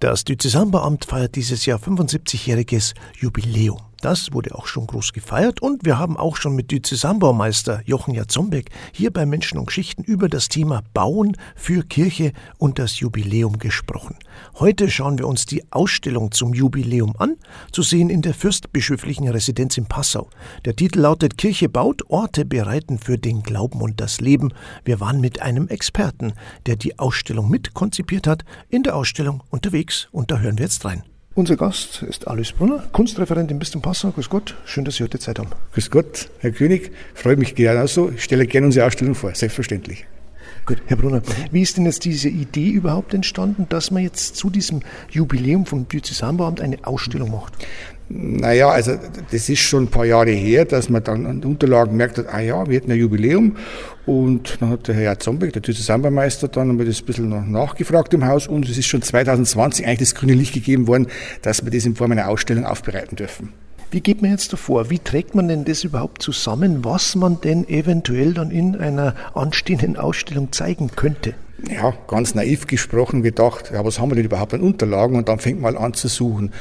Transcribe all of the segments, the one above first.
Das Diözesanbeamt feiert dieses Jahr 75-jähriges Jubiläum. Das wurde auch schon groß gefeiert und wir haben auch schon mit Diözesanbaumeister Jochen Jatzombeck hier bei Menschen und Geschichten über das Thema Bauen für Kirche und das Jubiläum gesprochen. Heute schauen wir uns die Ausstellung zum Jubiläum an, zu sehen in der fürstbischöflichen Residenz in Passau. Der Titel lautet Kirche baut, Orte bereiten für den Glauben und das Leben. Wir waren mit einem Experten, der die Ausstellung mitkonzipiert hat, in der Ausstellung unterwegs und da hören wir jetzt rein. Unser Gast ist Alois Brunner, Kunstreferent im Bistum Passau. Grüß Gott, schön, dass Sie heute Zeit haben. Grüß Gott, Herr König, freue mich genauso. Ich stelle gerne unsere Ausstellung vor, selbstverständlich. Gut, Herr Brunner, wie ist denn jetzt diese Idee überhaupt entstanden, dass man jetzt zu diesem Jubiläum vom Diözesanbeamt eine Ausstellung macht? Naja, also das ist schon ein paar Jahre her, dass man dann an den Unterlagen merkt hat, ah ja, wir hätten ein Jubiläum. Und dann hat der Herr Zombeck, der Zusammenmeister, dann haben wir das ein bisschen noch nachgefragt im Haus und es ist schon 2020 eigentlich das grüne Licht gegeben worden, dass wir das in Form einer Ausstellung aufbereiten dürfen. Wie geht man jetzt davor? Wie trägt man denn das überhaupt zusammen, was man denn eventuell dann in einer anstehenden Ausstellung zeigen könnte? Ja, ganz naiv gesprochen gedacht, ja, was haben wir denn überhaupt an Unterlagen? Und dann fängt man an zu suchen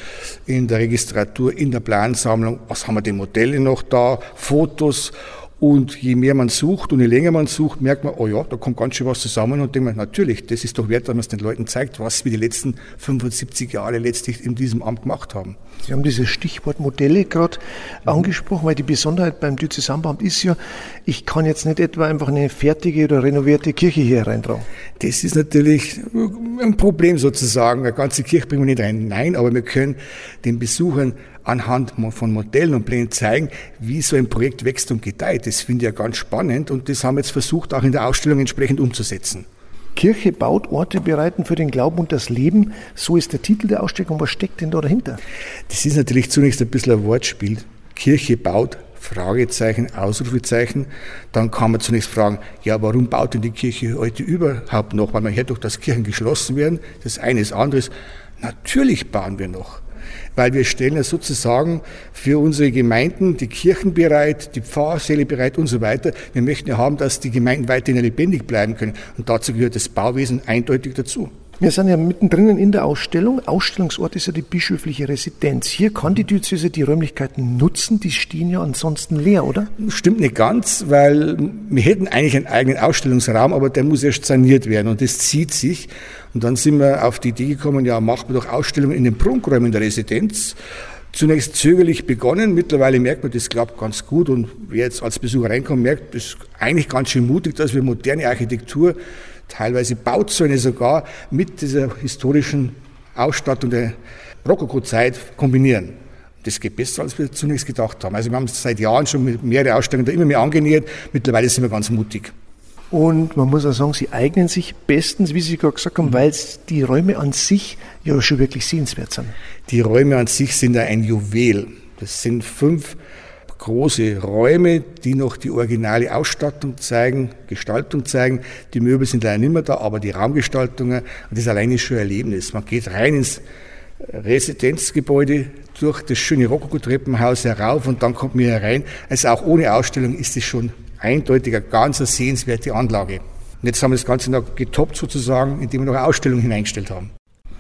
in der Registratur, in der Plansammlung, was haben wir denn Modelle noch da, Fotos. Und je mehr man sucht und je länger man sucht, merkt man, oh ja, da kommt ganz schön was zusammen und denkt man, natürlich, das ist doch wert, dass man es den Leuten zeigt, was wir die letzten 75 Jahre letztlich in diesem Amt gemacht haben. Sie haben dieses Stichwort Modelle gerade mhm. angesprochen, weil die Besonderheit beim Diözesanbeamt ist ja, ich kann jetzt nicht etwa einfach eine fertige oder renovierte Kirche hier reintragen. Das ist natürlich ein Problem sozusagen. Eine ganze Kirche bringen wir nicht rein. Nein, aber wir können den Besuchern anhand von Modellen und Plänen zeigen, wie so ein Projekt wächst und gedeiht. Das finde ich ja ganz spannend und das haben wir jetzt versucht, auch in der Ausstellung entsprechend umzusetzen. Kirche baut Orte bereiten für den Glauben und das Leben. So ist der Titel der Ausstellung. Was steckt denn da dahinter? Das ist natürlich zunächst ein bisschen ein Wortspiel. Kirche baut, Fragezeichen, Ausrufezeichen. Dann kann man zunächst fragen, ja, warum baut denn die Kirche heute überhaupt noch? Weil man hört doch, dass Kirchen geschlossen werden. Das eine ist anderes. Natürlich bauen wir noch weil wir stellen ja sozusagen für unsere Gemeinden die Kirchen bereit, die Pfarrsäle bereit und so weiter. Wir möchten ja haben, dass die Gemeinden weiterhin lebendig bleiben können. Und dazu gehört das Bauwesen eindeutig dazu. Wir sind ja mittendrin in der Ausstellung. Ausstellungsort ist ja die bischöfliche Residenz. Hier kann die Diözese die Räumlichkeiten nutzen. Die stehen ja ansonsten leer, oder? Stimmt nicht ganz, weil wir hätten eigentlich einen eigenen Ausstellungsraum, aber der muss erst saniert werden und das zieht sich. Und dann sind wir auf die Idee gekommen, ja, machen wir doch Ausstellungen in den Prunkräumen der Residenz. Zunächst zögerlich begonnen, mittlerweile merkt man, das klappt ganz gut und wer jetzt als Besucher reinkommt, merkt, das ist eigentlich ganz schön mutig, dass wir moderne Architektur teilweise Bauzäune sogar mit dieser historischen Ausstattung der Rokoko-Zeit kombinieren. Das geht besser, als wir zunächst gedacht haben. Also wir haben seit Jahren schon mit mehrere Ausstellungen da immer mehr angenähert. Mittlerweile sind wir ganz mutig. Und man muss auch sagen, sie eignen sich bestens, wie Sie gerade gesagt haben, weil die Räume an sich ja schon wirklich sehenswert sind. Die Räume an sich sind ein Juwel. Das sind fünf große Räume, die noch die originale Ausstattung zeigen, Gestaltung zeigen. Die Möbel sind leider nicht mehr da, aber die Raumgestaltungen, das ist alleine schon ein Erlebnis. Man geht rein ins Residenzgebäude durch das schöne Rokoko-Treppenhaus herauf und dann kommt man herein. Also auch ohne Ausstellung ist es schon eindeutig eine ganz sehenswerte Anlage. Und jetzt haben wir das Ganze noch getoppt sozusagen, indem wir noch eine Ausstellung hineingestellt haben.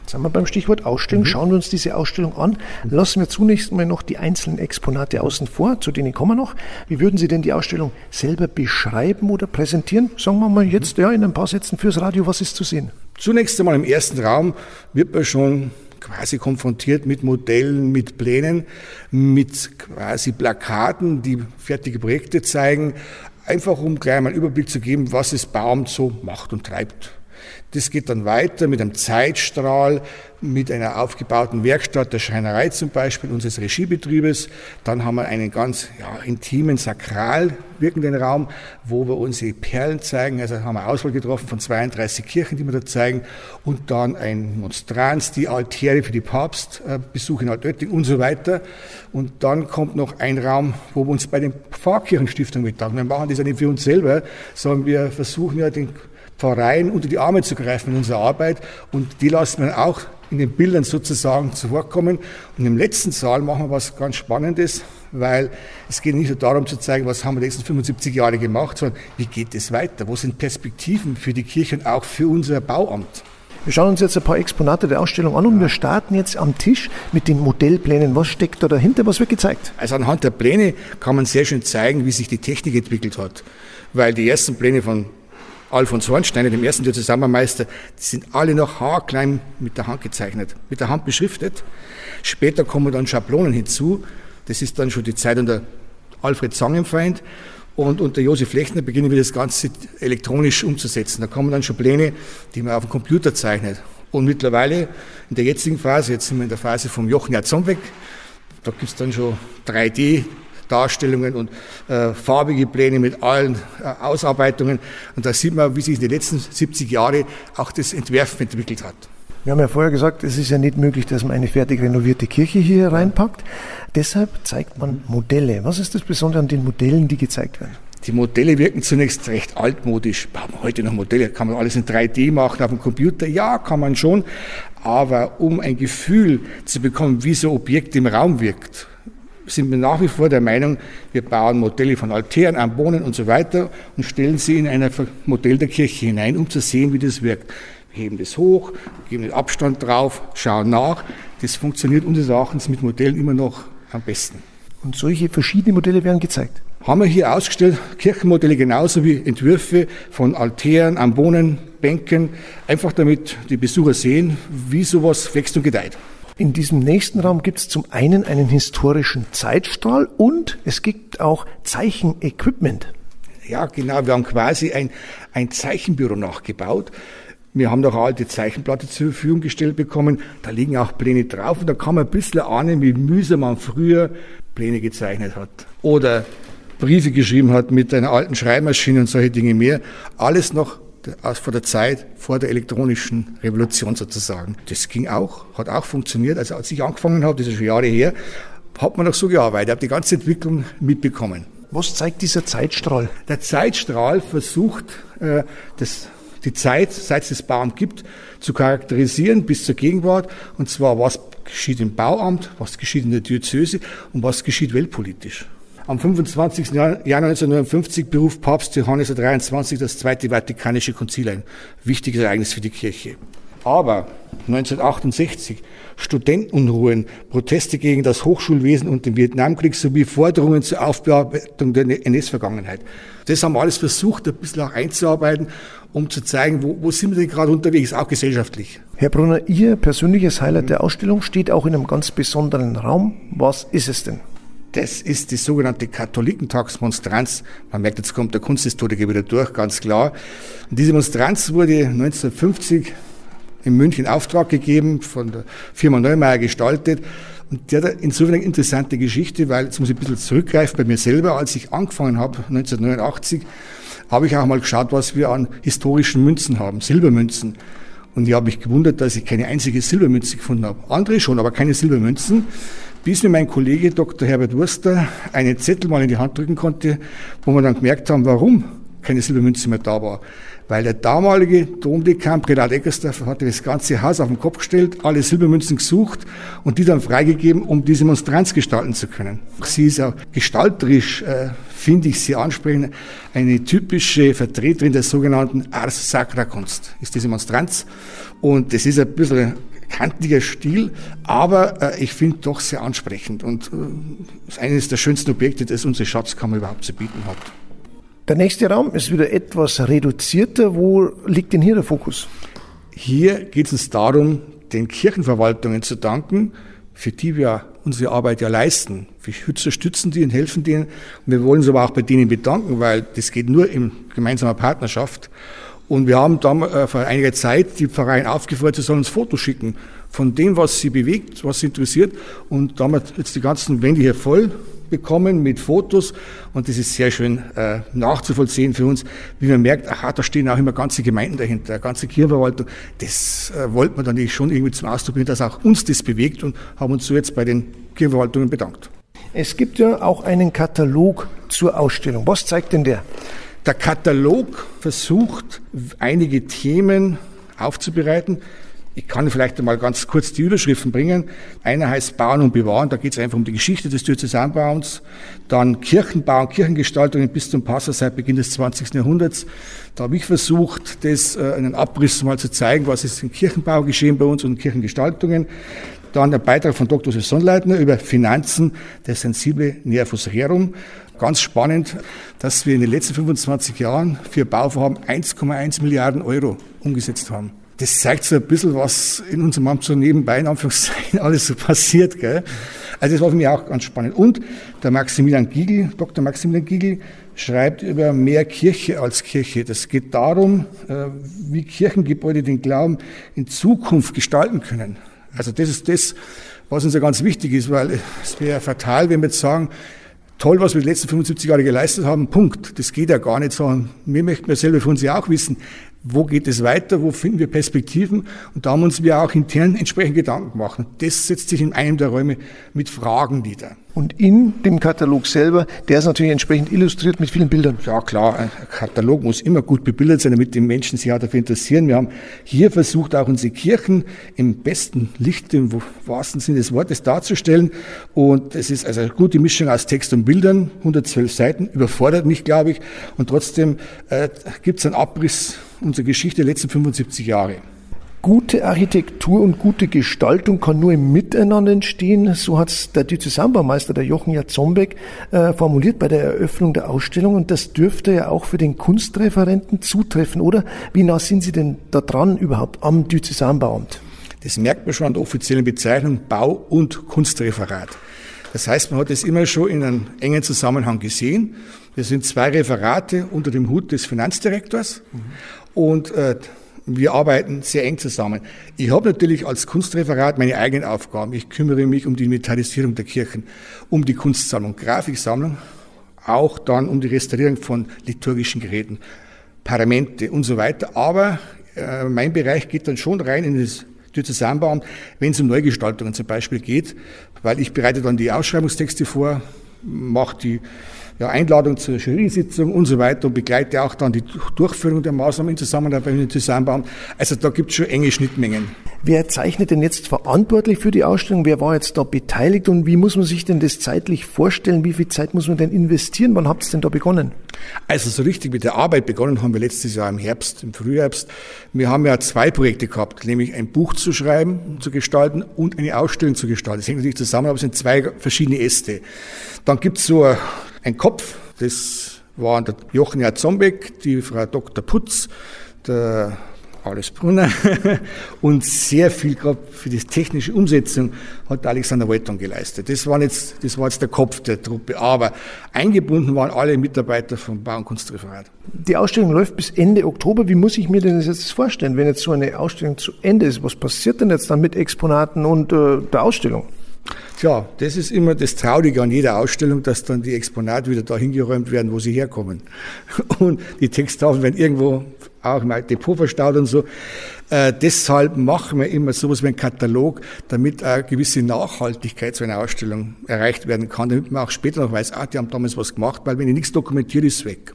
Jetzt sind wir beim Stichwort Ausstellung. Mhm. Schauen wir uns diese Ausstellung an. Lassen wir zunächst mal noch die einzelnen Exponate außen vor, zu denen kommen wir noch. Wie würden Sie denn die Ausstellung selber beschreiben oder präsentieren? Sagen wir mal jetzt ja in ein paar Sätzen fürs Radio, was ist zu sehen? Zunächst einmal im ersten Raum wird man schon quasi konfrontiert mit Modellen, mit Plänen, mit quasi Plakaten, die fertige Projekte zeigen, einfach um gleich mal einen Überblick zu geben, was das Bauamt so macht und treibt. Das geht dann weiter mit einem Zeitstrahl, mit einer aufgebauten Werkstatt der Schreinerei zum Beispiel, unseres Regiebetriebes. Dann haben wir einen ganz ja, intimen, sakral wirkenden Raum, wo wir unsere Perlen zeigen. Also haben wir Auswahl getroffen von 32 Kirchen, die wir da zeigen. Und dann ein Monstranz, die Altäre für die Papstbesuche in Altötting und so weiter. Und dann kommt noch ein Raum, wo wir uns bei den Pfarrkirchenstiftungen bedanken. Wir machen das ja nicht für uns selber, sondern wir versuchen ja den Pfarreien unter die Arme zu greifen in unserer Arbeit. Und die lassen wir auch in den Bildern sozusagen zu Wort kommen. Und im letzten Saal machen wir was ganz Spannendes, weil es geht nicht nur darum zu zeigen, was haben wir die letzten 75 Jahre gemacht, sondern wie geht es weiter? Wo sind Perspektiven für die Kirche und auch für unser Bauamt? Wir schauen uns jetzt ein paar Exponate der Ausstellung an und wir starten jetzt am Tisch mit den Modellplänen. Was steckt da dahinter? Was wird gezeigt? Also anhand der Pläne kann man sehr schön zeigen, wie sich die Technik entwickelt hat. Weil die ersten Pläne von Alfons Hornsteiner, dem ersten Zusammenmeister, die sind alle noch haarklein mit der Hand gezeichnet, mit der Hand beschriftet. Später kommen dann Schablonen hinzu. Das ist dann schon die Zeit unter Alfred Zangenfeind. Und unter Josef Lechner beginnen wir das Ganze elektronisch umzusetzen. Da kommen dann schon Pläne, die man auf dem Computer zeichnet. Und mittlerweile in der jetzigen Phase, jetzt sind wir in der Phase vom Jochen Jatzombeck, da gibt es dann schon 3D-Darstellungen und äh, farbige Pläne mit allen äh, Ausarbeitungen. Und da sieht man, wie sich in den letzten 70 Jahren auch das Entwerfen entwickelt hat. Wir haben ja vorher gesagt, es ist ja nicht möglich, dass man eine fertig renovierte Kirche hier reinpackt. Deshalb zeigt man Modelle. Was ist das Besondere an den Modellen, die gezeigt werden? Die Modelle wirken zunächst recht altmodisch. Brauchen wir heute noch Modelle? Kann man alles in 3D machen auf dem Computer? Ja, kann man schon. Aber um ein Gefühl zu bekommen, wie so ein Objekt im Raum wirkt, sind wir nach wie vor der Meinung, wir bauen Modelle von Altären, Ambonen und so weiter und stellen sie in ein Modell der Kirche hinein, um zu sehen, wie das wirkt heben das hoch, geben den Abstand drauf, schauen nach. Das funktioniert unseres Erachtens mit Modellen immer noch am besten. Und solche verschiedene Modelle werden gezeigt? Haben wir hier ausgestellt, Kirchenmodelle genauso wie Entwürfe von Altären, Ambonen, Bänken, einfach damit die Besucher sehen, wie sowas wächst und gedeiht. In diesem nächsten Raum gibt es zum einen einen historischen Zeitstrahl und es gibt auch Zeichenequipment. Ja, genau. Wir haben quasi ein, ein Zeichenbüro nachgebaut. Wir haben doch eine alte Zeichenplatte zur Verfügung gestellt bekommen. Da liegen auch Pläne drauf und da kann man ein bisschen ahnen, wie mühsam man früher Pläne gezeichnet hat. Oder Briefe geschrieben hat mit einer alten Schreibmaschine und solche Dinge mehr. Alles noch aus vor der Zeit, vor der elektronischen Revolution sozusagen. Das ging auch, hat auch funktioniert. Also als ich angefangen habe, das ist schon Jahre her, hat man noch so gearbeitet, habe die ganze Entwicklung mitbekommen. Was zeigt dieser Zeitstrahl? Der Zeitstrahl versucht, äh, das die Zeit, seit es das Bauamt gibt, zu charakterisieren bis zur Gegenwart. Und zwar, was geschieht im Bauamt, was geschieht in der Diözese und was geschieht weltpolitisch. Am 25. Januar 1959 beruft Papst Johannes XXIII. das Zweite Vatikanische Konzil ein. Wichtiges Ereignis für die Kirche. Aber 1968 Studentenunruhen, Proteste gegen das Hochschulwesen und den Vietnamkrieg sowie Forderungen zur Aufbearbeitung der NS-Vergangenheit. Das haben wir alles versucht, ein bisschen auch einzuarbeiten, um zu zeigen, wo, wo sind wir denn gerade unterwegs, auch gesellschaftlich. Herr Brunner, Ihr persönliches Highlight der Ausstellung steht auch in einem ganz besonderen Raum. Was ist es denn? Das ist die sogenannte Katholikentagsmonstranz. Man merkt, jetzt kommt der Kunsthistoriker wieder durch, ganz klar. Und diese Monstranz wurde 1950 in München Auftrag gegeben, von der Firma Neumeier gestaltet. Und der hat insofern eine interessante Geschichte, weil, jetzt muss ich ein bisschen zurückgreifen bei mir selber, als ich angefangen habe, 1989, habe ich auch mal geschaut, was wir an historischen Münzen haben, Silbermünzen. Und ich habe mich gewundert, dass ich keine einzige Silbermünze gefunden habe. Andere schon, aber keine Silbermünzen. Bis mir mein Kollege Dr. Herbert Wurster einen Zettel mal in die Hand drücken konnte, wo wir dann gemerkt haben, warum keine Silbermünze mehr da war weil der damalige Domdekan Predat Eckersdorf hatte das ganze Haus auf den Kopf gestellt, alle Silbermünzen gesucht und die dann freigegeben, um diese Monstranz gestalten zu können. Sie ist auch gestalterisch, äh, finde ich sie ansprechend, eine typische Vertreterin der sogenannten Ars Sacra Kunst, ist diese Monstranz. Und das ist ein bisschen kantiger Stil, aber äh, ich finde doch sehr ansprechend und äh, ist eines der schönsten Objekte, das unsere Schatzkammer überhaupt zu bieten hat. Der nächste Raum ist wieder etwas reduzierter. Wo liegt denn hier der Fokus? Hier geht es uns darum, den Kirchenverwaltungen zu danken, für die wir unsere Arbeit ja leisten. Wir unterstützen die und helfen denen. Und wir wollen uns aber auch bei denen bedanken, weil das geht nur in gemeinsamer Partnerschaft. Und wir haben dann äh, vor einiger Zeit die Pfarreien aufgefordert, sie sollen uns Fotos schicken von dem, was sie bewegt, was sie interessiert. Und da haben wir jetzt die ganzen Wände hier voll bekommen mit Fotos und das ist sehr schön äh, nachzuvollziehen für uns, wie man merkt, aha, da stehen auch immer ganze Gemeinden dahinter, ganze Kirchenverwaltung. Das äh, wollten wir dann natürlich schon irgendwie zum Ausdruck bringen, dass auch uns das bewegt und haben uns so jetzt bei den Kirchenverwaltungen bedankt. Es gibt ja auch einen Katalog zur Ausstellung. Was zeigt denn der? Der Katalog versucht, einige Themen aufzubereiten, Ich kann vielleicht einmal ganz kurz die Überschriften bringen. Einer heißt Bauen und Bewahren, da geht es einfach um die Geschichte des Diözesanbauens. Dann Kirchenbau und Kirchengestaltung bis zum Passer seit Beginn des 20. Jahrhunderts. Da habe ich versucht, das äh, einen Abriss mal zu zeigen, was ist im Kirchenbau geschehen bei uns und Kirchengestaltungen. Dann der Beitrag von Dr. Sonnleitner über Finanzen, der sensible Nervus rerum. Ganz spannend, dass wir in den letzten 25 Jahren für Bauvorhaben 1,1 Milliarden Euro umgesetzt haben. Das zeigt so ein bisschen, was in unserem Amt so nebenbei in Anführungszeichen alles so passiert. Gell? Also das war für mich auch ganz spannend. Und der Maximilian Giegel, Dr. Maximilian Giegel, schreibt über mehr Kirche als Kirche. Das geht darum, äh, wie Kirchengebäude den Glauben in Zukunft gestalten können. Also das ist das, was uns ja ganz wichtig ist, weil es wäre fatal, wenn wir jetzt sagen, toll, was wir die letzten 75 Jahre geleistet haben, Punkt. Das geht ja gar nicht so. Wir möchten ja selber für uns ja auch wissen, wo geht es weiter, wo finden wir Perspektiven. Und da haben uns wir auch intern entsprechend Gedanken gemacht. Das setzt sich in einem der Räume mit Fragen nieder. Und in dem Katalog selber, der ist natürlich entsprechend illustriert mit vielen Bildern. Ja klar, ein Katalog muss immer gut bebildert sein, damit die Menschen sich auch dafür interessieren. Wir haben hier versucht, auch unsere Kirchen im besten Licht, im wahrsten Sinne des Wortes darzustellen. Und es ist also eine gute Mischung aus Text und Bildern, 112 Seiten, überfordert mich, glaube ich. Und trotzdem äh, gibt es einen Abriss unserer Geschichte der letzten 75 Jahre. Gute Architektur und gute Gestaltung kann nur im Miteinander entstehen. So hat es der Diözesanbaumeister, der Jochen Jatzombeck, äh, formuliert bei der Eröffnung der Ausstellung. Und das dürfte ja auch für den Kunstreferenten zutreffen, oder? Wie nah sind Sie denn da dran überhaupt am Diözesanbauamt? Das merkt man schon an der offiziellen Bezeichnung Bau- und Kunstreferat. Das heißt, man hat es immer schon in einem engen Zusammenhang gesehen. Wir sind zwei Referate unter dem Hut des Finanzdirektors mhm. und äh, wir arbeiten sehr eng zusammen. Ich habe natürlich als Kunstreferat meine eigenen Aufgaben. Ich kümmere mich um die Metallisierung der Kirchen, um die Kunstsammlung, Grafiksammlung, auch dann um die Restaurierung von liturgischen Geräten, Paramente und so weiter. Aber äh, mein Bereich geht dann schon rein in das Diözesanbauamt, wenn es um Neugestaltungen zum Beispiel geht, weil ich bereite dann die Ausschreibungstexte vor, mache die ja, Einladung zur Jury-Sitzung und so weiter und begleite auch dann die Durchführung der Maßnahmen in Zusammenarbeit mit dem Zusammenbauen. Also da gibt es schon enge Schnittmengen. Wer zeichnet denn jetzt verantwortlich für die Ausstellung? Wer war jetzt da beteiligt und wie muss man sich denn das zeitlich vorstellen? Wie viel Zeit muss man denn investieren? Wann habt ihr denn da begonnen? Also so richtig mit der Arbeit begonnen haben wir letztes Jahr im Herbst, im Frühherbst. Wir haben ja zwei Projekte gehabt, nämlich ein Buch zu schreiben, zu gestalten und eine Ausstellung zu gestalten. Das hängt natürlich zusammen, aber es sind zwei verschiedene Äste. Dann gibt es so ein Kopf, das waren der Jochen Zombeck, die Frau Dr. Putz, der Alles Brunner und sehr viel gerade für die technische Umsetzung hat Alexander Walton geleistet. Das war, jetzt, das war jetzt der Kopf der Truppe, aber eingebunden waren alle Mitarbeiter vom Bau- und Kunstreferat. Die Ausstellung läuft bis Ende Oktober. Wie muss ich mir denn das jetzt vorstellen, wenn jetzt so eine Ausstellung zu Ende ist? Was passiert denn jetzt dann mit Exponaten und äh, der Ausstellung? Tja, das ist immer das Traurige an jeder Ausstellung, dass dann die Exponate wieder dahin geräumt werden, wo sie herkommen. Und die Texttafeln werden irgendwo auch im Depot verstaut und so. Äh, deshalb machen wir immer sowas wie einen Katalog, damit eine gewisse Nachhaltigkeit zu einer Ausstellung erreicht werden kann, damit man auch später noch weiß, ah, die haben damals was gemacht, weil wenn ich nichts dokumentiere, ist es weg.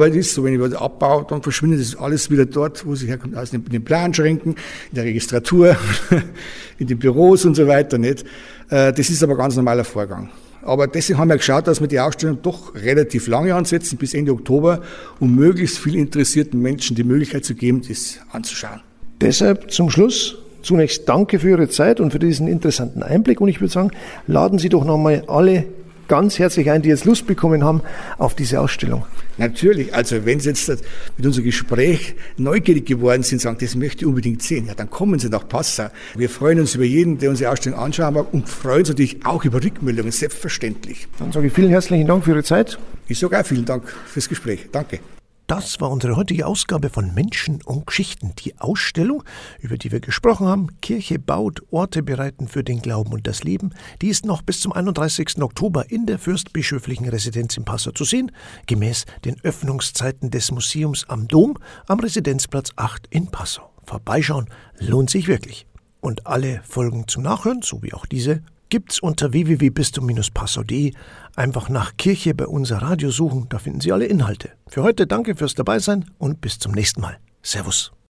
Es ist so, wenn ich was abbaue, dann verschwindet das alles wieder dort, wo es herkommt, aus den, den Planschränken, in der Registratur, in den Büros und so weiter nicht. Äh, das ist aber ein ganz normaler Vorgang. Aber deswegen haben wir geschaut, dass wir die Ausstellung doch relativ lange ansetzen, bis Ende Oktober, um möglichst viel interessierten Menschen die Möglichkeit zu geben, das anzuschauen. Deshalb zum Schluss zunächst danke für Ihre Zeit und für diesen interessanten Einblick. Und ich würde sagen, laden Sie doch nochmal alle ganz herzlich ein, die jetzt Lust bekommen haben auf diese Ausstellung. Natürlich, also wenn Sie jetzt mit unserem Gespräch neugierig geworden sind, sagen, das möchte ich unbedingt sehen, ja, dann kommen Sie nach Passau. Wir freuen uns über jeden, der unsere Ausstellung anschauen mag und freuen uns natürlich auch über Rückmeldungen, selbstverständlich. Dann sage ich vielen herzlichen Dank für Ihre Zeit. Ich sage auch vielen Dank fürs Gespräch. Danke. Das war unsere heutige Ausgabe von Menschen und Geschichten. Die Ausstellung, über die wir gesprochen haben, Kirche baut, Orte bereiten für den Glauben und das Leben, die ist noch bis zum 31. Oktober in der fürstbischöflichen Residenz in Passau zu sehen, gemäß den Öffnungszeiten des Museums am Dom am Residenzplatz 8 in Passau. Vorbeischauen lohnt sich wirklich. Und alle Folgen zum Nachhören, so wie auch diese, gibt's unter www.bistum-passau.de. Einfach nach Kirche bei unser Radio suchen, da finden Sie alle Inhalte. Für heute danke fürs Dabeisein und bis zum nächsten Mal. Servus.